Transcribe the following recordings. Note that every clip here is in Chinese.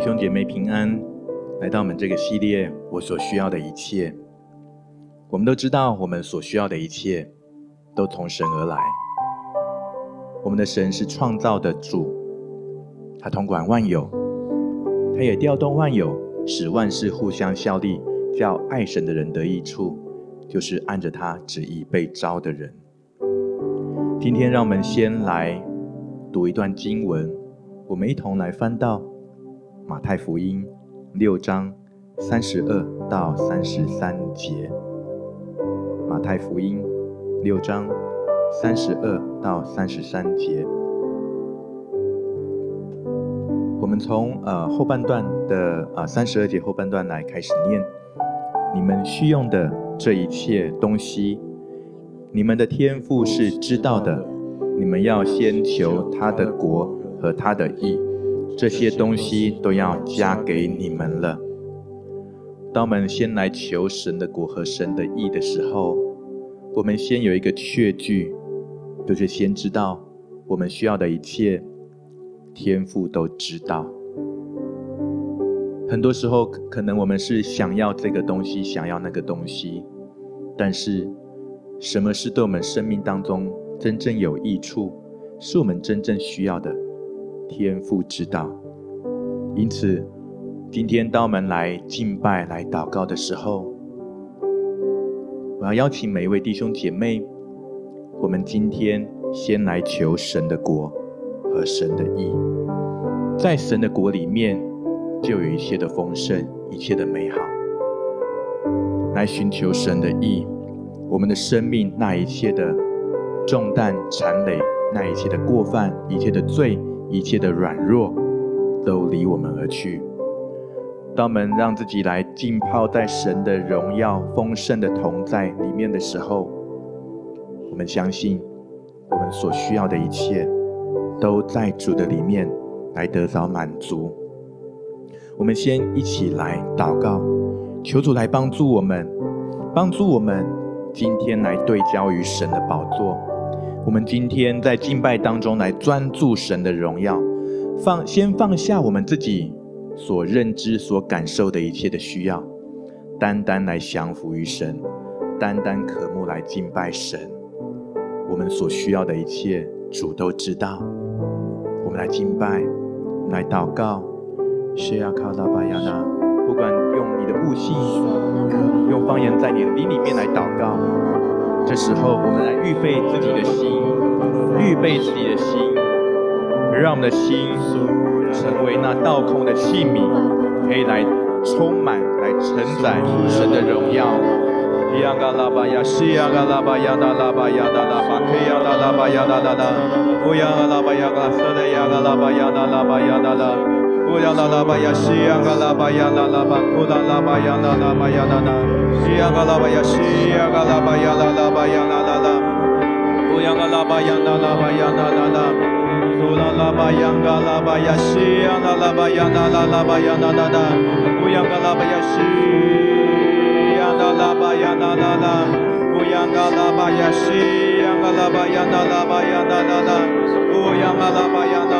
弟兄姐妹平安，来到我们这个系列，我所需要的一切。我们都知道，我们所需要的一切都从神而来。我们的神是创造的主，他统管万有，他也调动万有，使万事互相效力，叫爱神的人得益处，就是按着他旨意被召的人。今天，让我们先来读一段经文，我们一同来翻到。马太福音六章三十二到三十三节。马太福音六章三十二到三十三节。我们从呃后半段的啊三十二节后半段来开始念。你们需用的这一切东西，你们的天赋是知道的。你们要先求他的国和他的义。这些东西都要加给你们了。当我们先来求神的果和神的意的时候，我们先有一个确据，就是先知道我们需要的一切，天父都知道。很多时候，可能我们是想要这个东西，想要那个东西，但是什么是对我们生命当中真正有益处，是我们真正需要的？天父知道，因此，今天当我们来敬拜、来祷告的时候，我要邀请每一位弟兄姐妹，我们今天先来求神的国和神的义。在神的国里面，就有一切的丰盛，一切的美好。来寻求神的义，我们的生命那一切的重担、缠累，那一切的过犯，一切的罪。一切的软弱都离我们而去。当我们让自己来浸泡在神的荣耀丰盛的同在里面的时候，我们相信我们所需要的一切都在主的里面来得到满足。我们先一起来祷告，求主来帮助我们，帮助我们今天来对焦于神的宝座。我们今天在敬拜当中来专注神的荣耀，放先放下我们自己所认知、所感受的一切的需要，单单来降服于神，单单渴慕来敬拜神。我们所需要的一切，主都知道。我们来敬拜，来祷告。不管用你的悟性，用方言在你的灵里面来祷告。这时候，我们来预备自己的心，预备自己的心，让我们的心成为那倒空的器皿，可以来充满、来承载神的荣耀。呀嘎拉巴呀，西呀嘎拉巴呀，那拉巴呀，那拉巴，克呀那拉巴呀，那拉拉，乌呀嘎拉巴呀，嘎瑟的呀嘎拉巴呀，那拉巴呀，那拉，乌呀那拉巴呀，西呀嘎拉巴呀，那拉巴，乌拉拉巴呀，那拉巴呀，那拉。西呀嘎拉巴呀，西呀嘎拉巴呀，拉拉巴呀，拉拉拉，乌呀嘎拉巴呀，拉拉巴呀，拉拉拉，乌拉拉巴呀，嘎拉巴呀，西呀拉拉巴呀，拉拉拉巴呀，拉拉拉，乌呀嘎拉巴呀，西呀拉拉巴呀，拉拉拉，乌呀嘎拉巴呀，西呀嘎拉巴呀，拉拉巴呀，拉拉拉，乌呀嘎拉巴呀，拉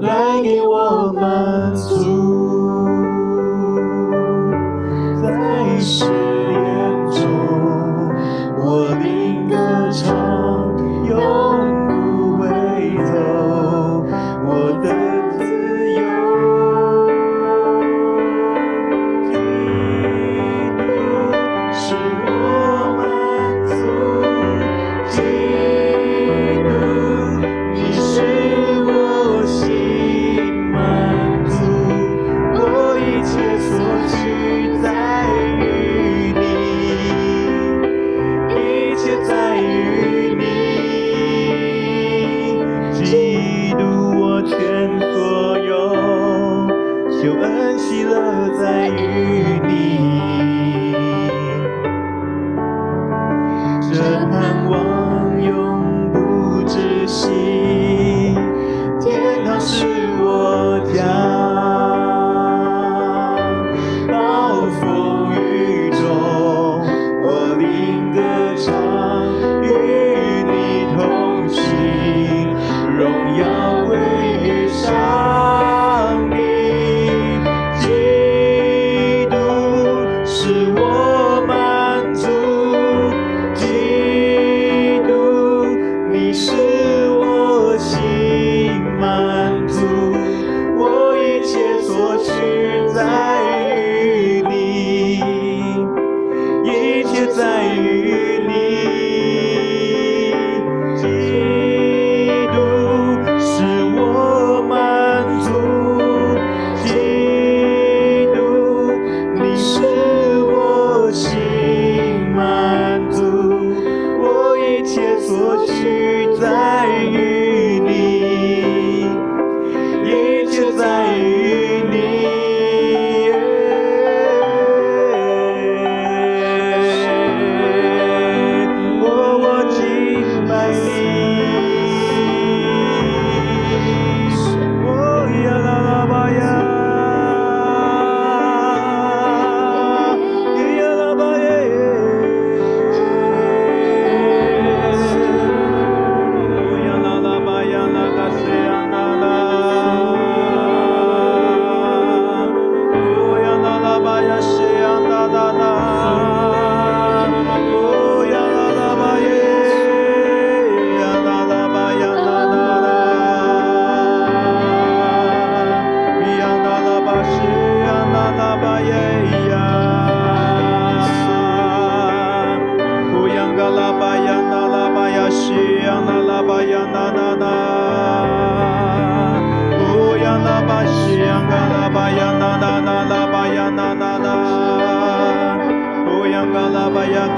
带给我满足，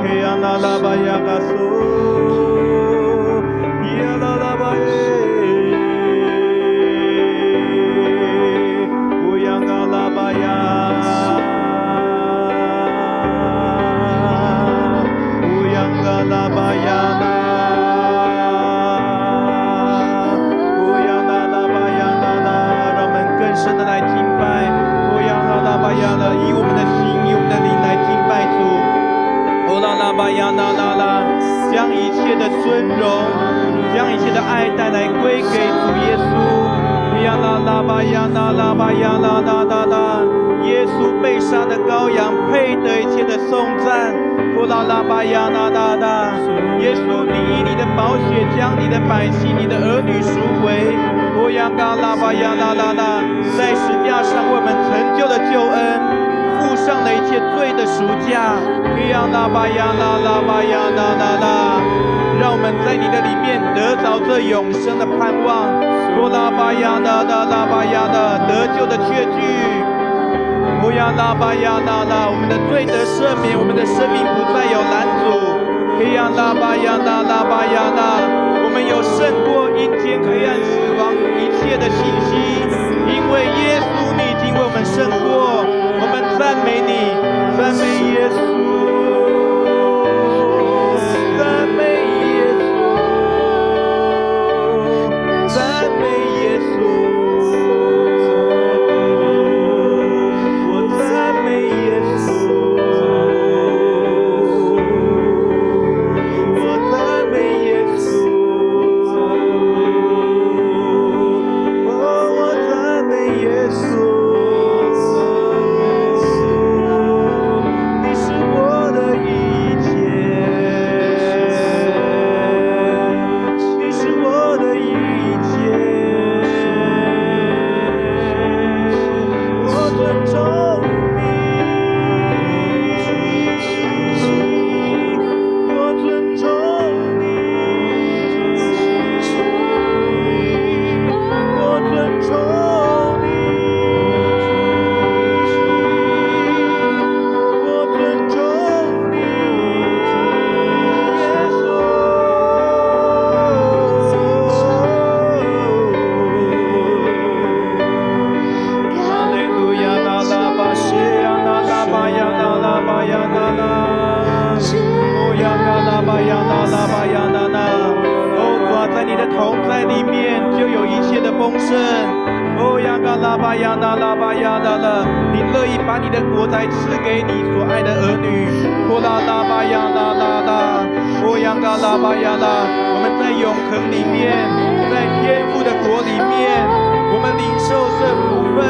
que anala baya gasu 巴亚那那那，将一切的尊荣，将一切的爱带来归给主耶稣。亚啦那巴亚那那巴亚那那那那，耶稣被杀的羔羊配得一切的颂赞。呼啦啦巴亚那那那，耶稣你以你的宝血将你的百姓、你的儿女赎回。呼呀嘎啦巴亚那那那，在十字架上为我们成就的救恩。上的一切罪的赎价，可以让巴亚纳拉巴亚纳纳拉，让我们在你的里面得着这永生的盼望。多拉巴亚纳纳拉巴亚的得救的确据，不要拉巴亚纳拉，我们的罪得赦免，我们的生命不再有拦阻。可以让巴亚纳拉巴亚纳，我们有胜过阴间黑暗死亡一切的信心，因为耶稣你已经为我们胜过。赞美你，赞美耶稣。嘎拉巴呀那拉巴呀啦啦，你乐意把你的国财赐给你所爱的儿女。哦啦拉巴呀啦啦啦，哦呀嘎拉巴呀啦，我们在永恒里面，在天父的国里面，我们领受这福分。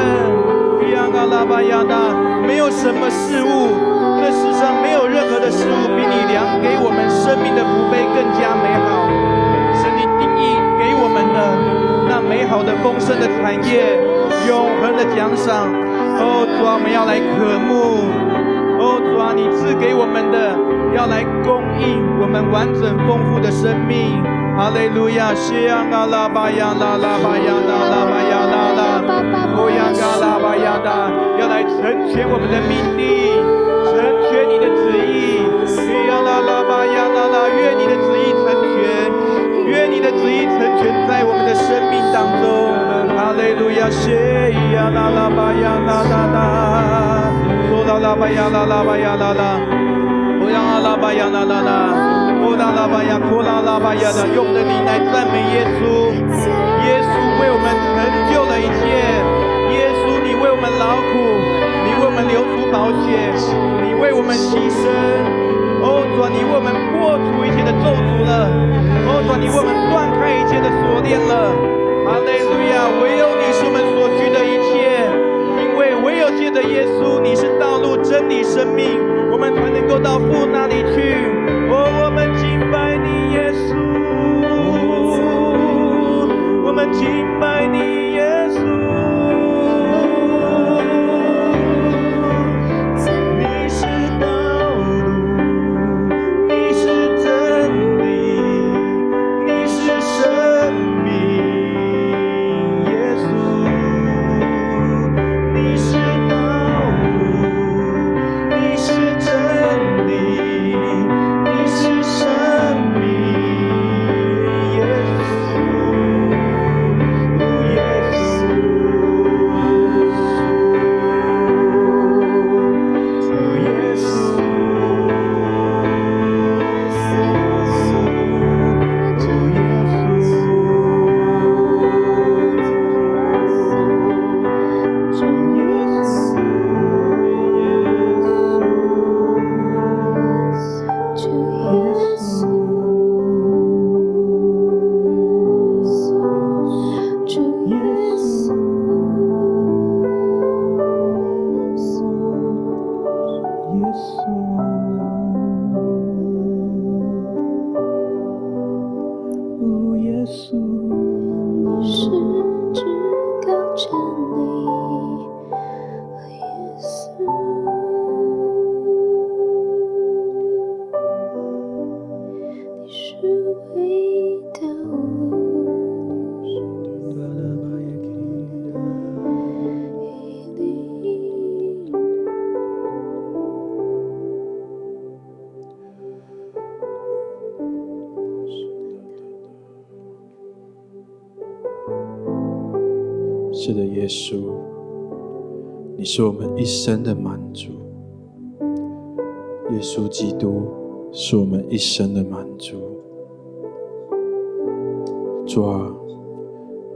呀嘎拉巴呀那，没有什么事物。这世上没有任何的事物比你量给我们生命的福杯更加美好。是，你定义给我们的那美好的丰盛的产业、永恒的奖赏，哦，主啊，我们要来渴慕。哦，主啊，你赐给我们的要来供应我们完整丰富的生命。哈利路亚，西呀嘎拉巴呀啦啦巴呀啦啦巴呀啦啦，哦呀嘎拉巴呀啦，要来成全我们的命令。愿你的旨意，呀啦啦啦愿你的旨意成全在我们的生命当中。哈利路亚，谢呀啦啦吧呀啦啦啦，说啦啦吧呀啦啦吧呀啦啦，哦呀啦吧呀啦啦啦，哦啦啦吧呀，哭啦啦吧呀啦，用的灵来赞美耶稣，耶稣为我们成就了一切，耶稣你为我们劳苦，你为我们流出宝血。为我们牺牲，哦，主啊，你为我们破除一切的咒诅了，哦，主啊，你为我们断开一切的锁链了，哈利路亚！唯有你是我们所需的一切，因为唯有借着耶稣，你是道路、真理、生命，我们才能够到父那里去。哦，我们敬拜你，耶稣，我们敬拜你。稣，你是我们一生的满足。耶稣基督是我们一生的满足。主啊，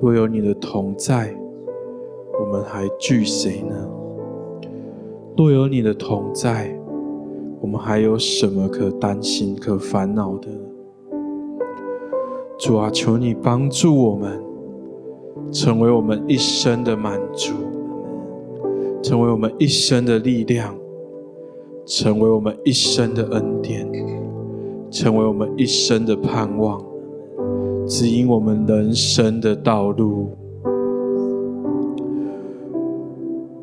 若有你的同在，我们还惧谁呢？若有你的同在，我们还有什么可担心、可烦恼的？主啊，求你帮助我们。成为我们一生的满足，成为我们一生的力量，成为我们一生的恩典，成为我们一生的盼望，指引我们人生的道路。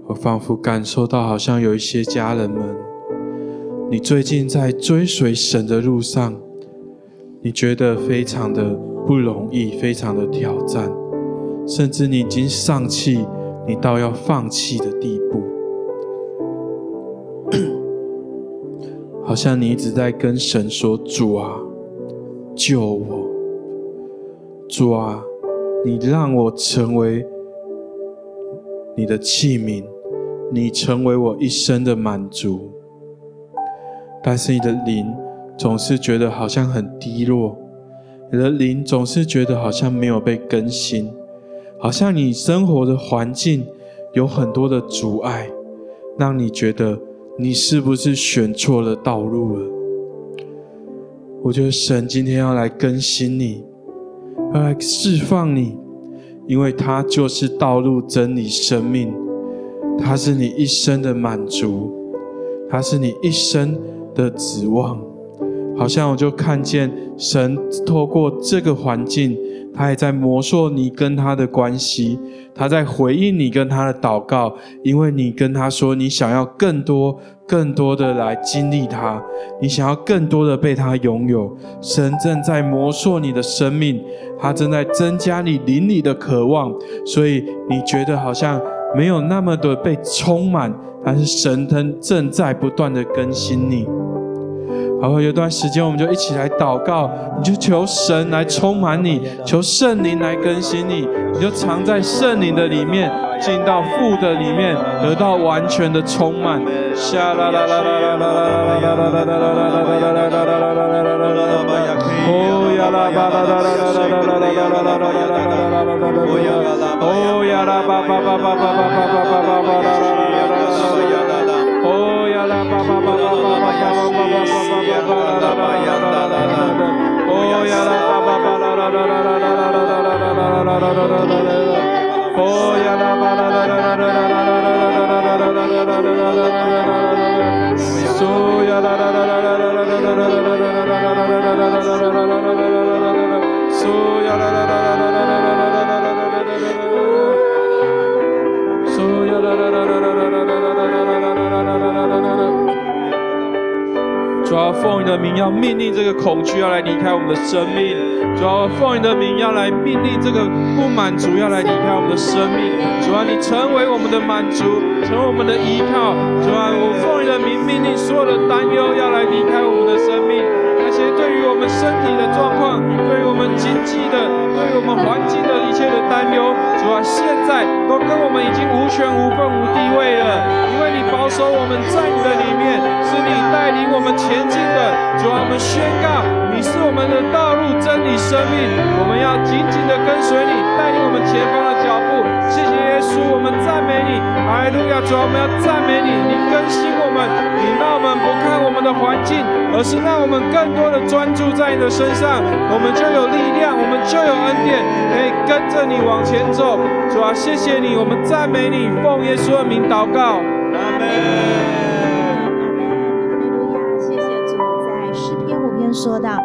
我仿佛感受到，好像有一些家人们，你最近在追随神的路上，你觉得非常的不容易，非常的挑战。甚至你已经丧气，你到要放弃的地步，好像你一直在跟神说：“主啊，救我！主啊，你让我成为你的器皿，你成为我一生的满足。”但是你的灵总是觉得好像很低落，你的灵总是觉得好像没有被更新，好像你生活的环境有很多的阻碍，让你觉得你是不是选错了道路了？我觉得神今天要来更新你，要来释放你，因为他就是道路、真理、生命，他是你一生的满足，他是你一生的指望。好像我就看见神透过这个环境，他也在磨塑你跟他的关系，他在回应你跟他的祷告，因为你跟他说你想要更多、更多的来经历他，你想要更多的被他拥有。神正在磨塑你的生命，他正在增加你灵里的渴望，所以你觉得好像没有那么的被充满，但是神正正在不断的更新你。好，有段时间，我们就一起来祷告，你就求神来充满你，求圣灵来更新你，你就藏在圣灵的里面，进到父的里面，得到完全的充满。So 主要奉你的名，要命令这个恐惧要来离开我们的生命；主要奉你的名，要来命令这个不满足要来离开我们的生命。主要，你成为我们的满足，成为我们的依靠。主要，我奉你的名命令所有的担忧要来离开我们的生命。那些对于我们身体的状况，对经济的，对于我们环境的一切的担忧，主啊，现在都跟我们已经无权无份无地位了，因为你保守我们在你的里面，是你带领我们前进的。主啊，我们宣告，你是我们的道路、真理、生命，我们要紧紧的跟随你，带领我们前方的脚步。谢谢耶稣，我们赞美你，哈利路亚！主啊，我们要赞美你，你更新们，你让我们不看我们的环境，而是让我们更。多的专注在你的身上，我们就有力量，我们就有恩典，可以跟着你往前走。主啊，谢谢你，我们赞美你，奉耶稣的名祷告。阿门。哈利路亚，谢谢主，在诗篇五篇说到：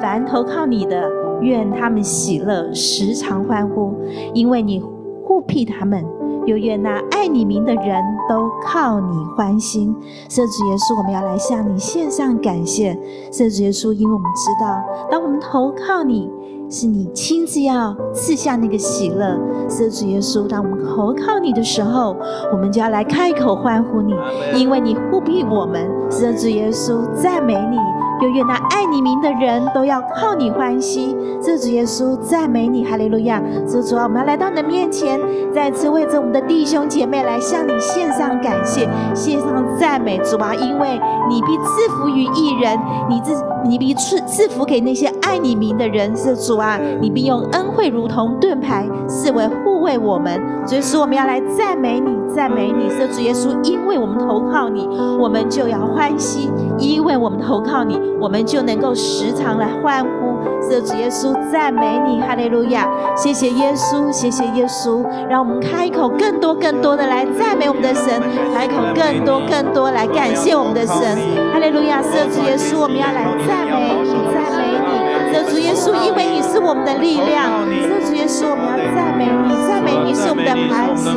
凡投靠你的，愿他们喜乐，时常欢呼，因为你护庇他们。又愿那爱你名的人都靠你欢心。圣主耶稣，我们要来向你献上感谢。圣主耶稣，因为我们知道，当我们投靠你，是你亲自要赐下那个喜乐。圣主耶稣，当我们投靠你的时候，我们就要来开口欢呼你，因为你护庇我们。圣主耶稣，赞美你。又愿那爱你名的人都要靠你欢喜。这主耶稣赞美你，哈利路亚！这主啊，我们要来到你的面前，再次为着我们的弟兄姐妹来向你献上感谢，献上赞美。主啊，因为你必赐福于一人，你自你必赐赐福给那些爱你名的人。是主啊，你必用恩惠如同盾牌，视为为我们。所以说，我们要来赞美你，赞美你。是主耶稣，因为我们投靠你，我们就要欢喜；因为我们投靠你。我们就能够时常来欢呼，是主耶稣赞美你，哈利路亚！谢谢耶稣，谢谢耶稣，让我们开口更多更多的来赞美我们的神，开口更多更多来感谢我们的神，哈利路亚！是主耶稣，我们要来赞美你，赞美你，是主耶稣，因为你是我们的力量，是主耶稣，我们要赞美你，赞美你是我们的磐石，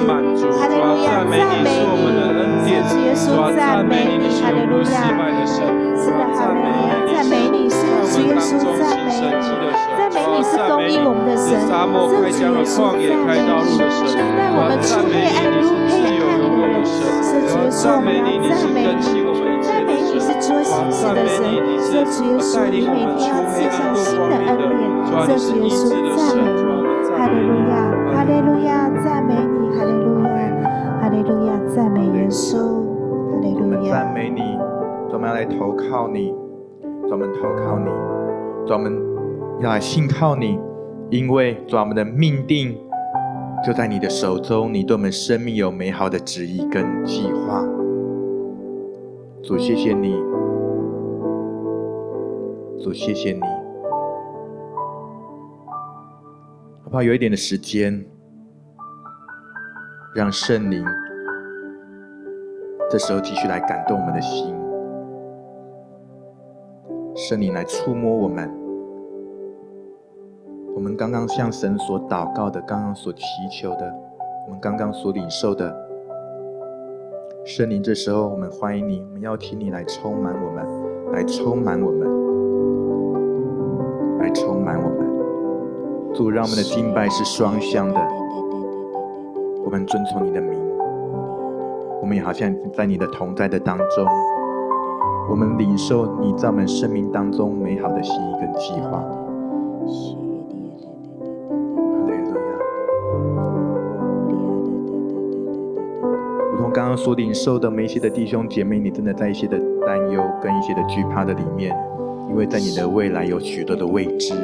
哈利路亚！赞美你，是主耶稣，赞美你，哈利路亚！是的，哈利路亚！赞美你，是主耶稣，赞美你，赞美你是供应我们的神，是主耶稣，赞美你，带我们出黑暗入黑暗的人，是主耶稣，我们要赞美你，你是做新事的神，是主耶稣，你每天要赐下新的恩典，是主耶稣，赞美你，哈利路亚，哈利路亚，赞美你，哈利路亚，哈利路亚，赞美耶稣，哈利路亚，赞美你。专门要来投靠你，专门投靠你，专门要来信靠你，因为主啊，我们的命定就在你的手中，你对我们生命有美好的旨意跟计划。主，谢谢你，主，谢谢你。好不好？有一点的时间，让圣灵这时候继续来感动我们的心，圣灵来触摸我们。我们刚刚向神所祷告的，刚刚所祈求的，我们刚刚所领受的，圣灵，这时候我们欢迎你，我们邀请你来充满我们，来充满我们，来充满我们。主，让我们的敬拜是双向的，我们遵从你的名，我们也好像在你的同在的当中，我们领受你在我们生命当中美好的心意跟计划。刚刚所领受的每一些的弟兄姐妹，你真的在一些的担忧跟一些的惧怕的里面，因为在你的未来有许多的未知，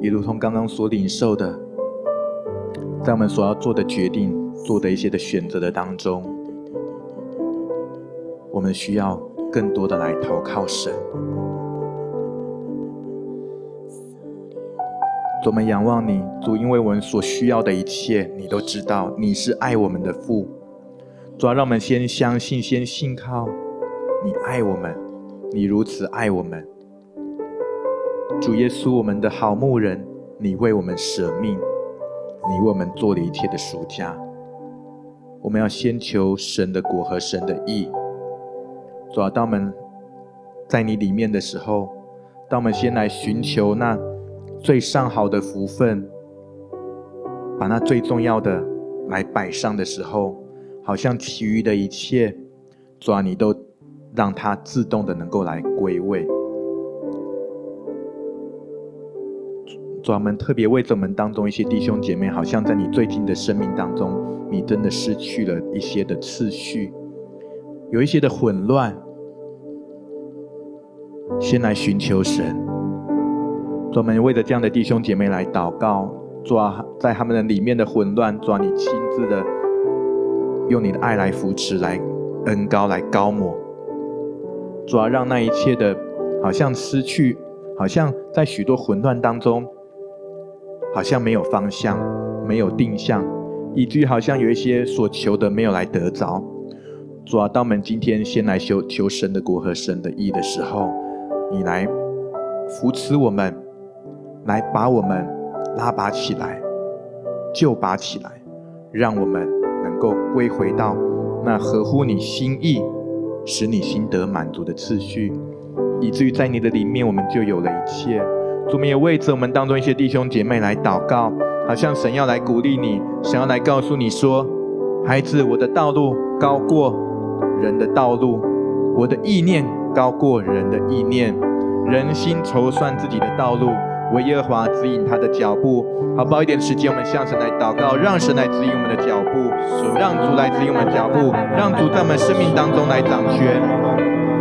也如同刚刚所领受的，在我们所要做的决定、做的一些的选择的当中，我们需要更多的来投靠神。我们仰望你，主，因为我们所需要的一切，你都知道。你是爱我们的父，主要让我们先相信，先信靠你爱我们，你如此爱我们。主耶稣，我们的好牧人，你为我们舍命，你为我们做了一切的赎价。我们要先求神的果和神的义。主要当我们在你里面的时候，当我们先来寻求那。最上好的福分，把那最重要的来摆上的时候，好像其余的一切，主啊，你都让它自动的能够来归位。主啊，我们特别为着我们当中一些弟兄姐妹，好像在你最近的生命当中，你真的失去了一些的次序，有一些的混乱，先来寻求神。专门为了这样的弟兄姐妹来祷告，主啊，在他们的里面的混乱，主啊，你亲自的用你的爱来扶持，来恩膏，来膏抹，主啊，让那一切的，好像失去，好像在许多混乱当中，好像没有方向，没有定向，以至于好像有一些所求的没有来得着。主啊，当我们今天先来求求神的国和神的义的时候，你来扶持我们。来把我们拉拔起来，救拔起来，让我们能够归回到那合乎你心意、使你心得满足的次序，以至于在你的里面，我们就有了一切。主，我们也为着我们当中一些弟兄姐妹来祷告，好像神要来鼓励你，想要来告诉你说：“孩子，我的道路高过人的道路，我的意念高过人的意念，人心筹算自己的道路。”为耶和华指引他的脚步，好不好？一点时间，我们向神来祷告，让神来指引我们的脚步，让主来指引我们脚步，让主在我们生命当中来掌权。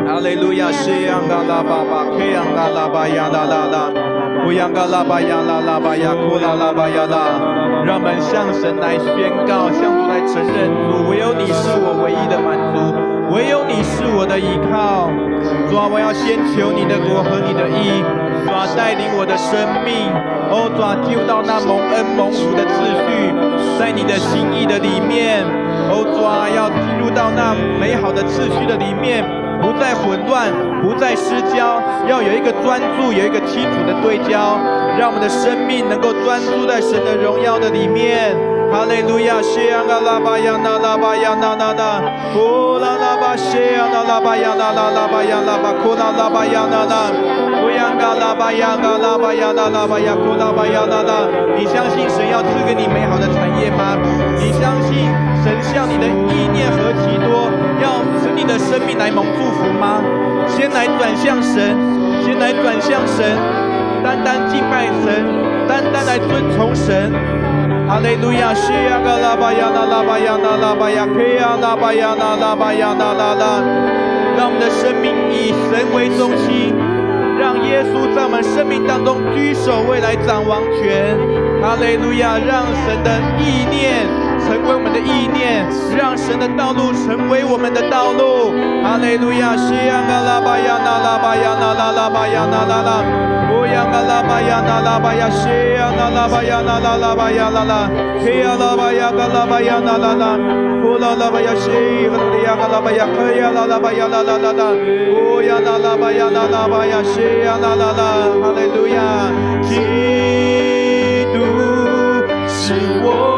哈利路亚！西央嘎拉巴巴，克央嘎拉巴呀啦啦啦，乌央嘎拉巴呀啦啦巴呀，库拉拉巴呀啦。让我们向神来宣告，向主来承认，主唯有你是我唯一的满足，唯有你是我的依靠。主啊，我要先求你的国和你的义。主啊，带领我的生命，哦，主啊，进入到那蒙恩蒙福的次序，在你的心意的里面，哦，主啊，要进入到那美好的次序的里面，不再混乱，不再失焦，要有一个专注，有一个清楚的对焦，让我们的生命能够专注在神的荣耀的里面。哈利路亚，谢呀啦啦巴呀啦啦巴呀啦啦啦，呼啦啦巴谢呀啦啦巴呀啦啦啦巴呀啦巴，呼啦啦巴呀啦啦，呼呀嘎啦巴呀嘎啦巴呀啦啦巴呀，呼啦巴呀啦啦。你相信神要赐给你美好的产业吗？你相信神向你的意念何其多，要使你的生命来蒙祝福吗？先来转向神，先来转向神，单单敬拜神，单单来遵从神。哈利路亚，西呀嘎拉巴呀啦啦巴呀啦啦巴呀，克呀啦巴呀啦啦巴呀啦啦啦。让我们的生命以神为中心，让耶稣在我们生命当中居首位来掌王权。哈利路亚！让神的意念成为我们的意念，让神的道路成为我们的道路。哈利路亚！是呀嘎拉巴呀那拉巴呀那 拉拉巴呀那拉拉，乌呀嘎拉巴呀那拉巴呀西呀那拉巴呀那拉拉巴呀拉拉，嘿呀拉巴呀嘎拉巴呀那拉拉，乌拉拉巴呀西，哈利路亚嘎拉巴呀嘿呀拉拉巴呀拉拉拉拉，乌呀那拉巴呀那拉巴呀西呀那拉拉，哈利路亚！基督是我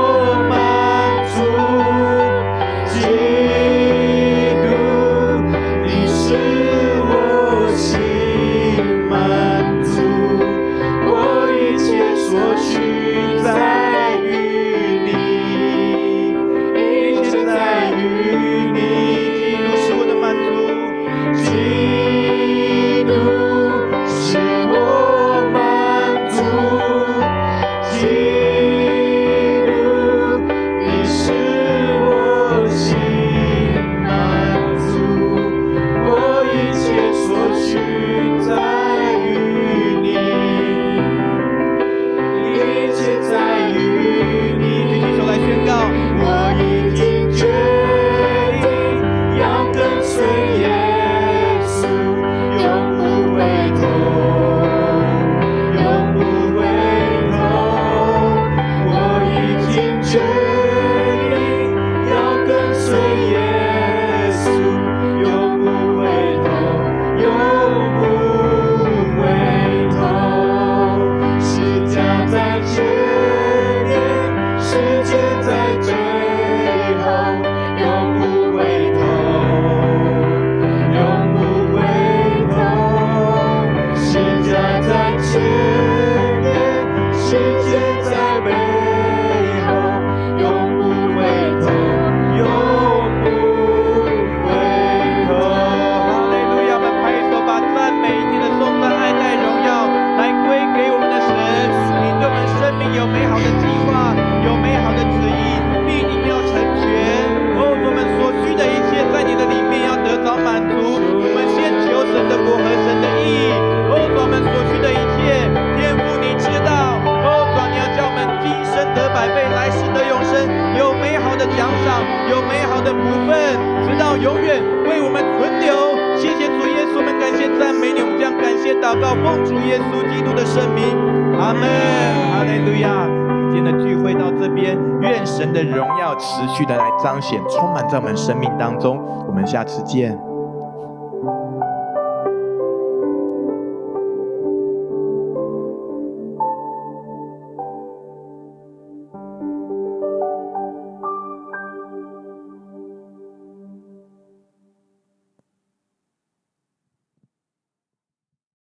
的荣耀持续的来彰显，充满在我们生命当中。我们下次见。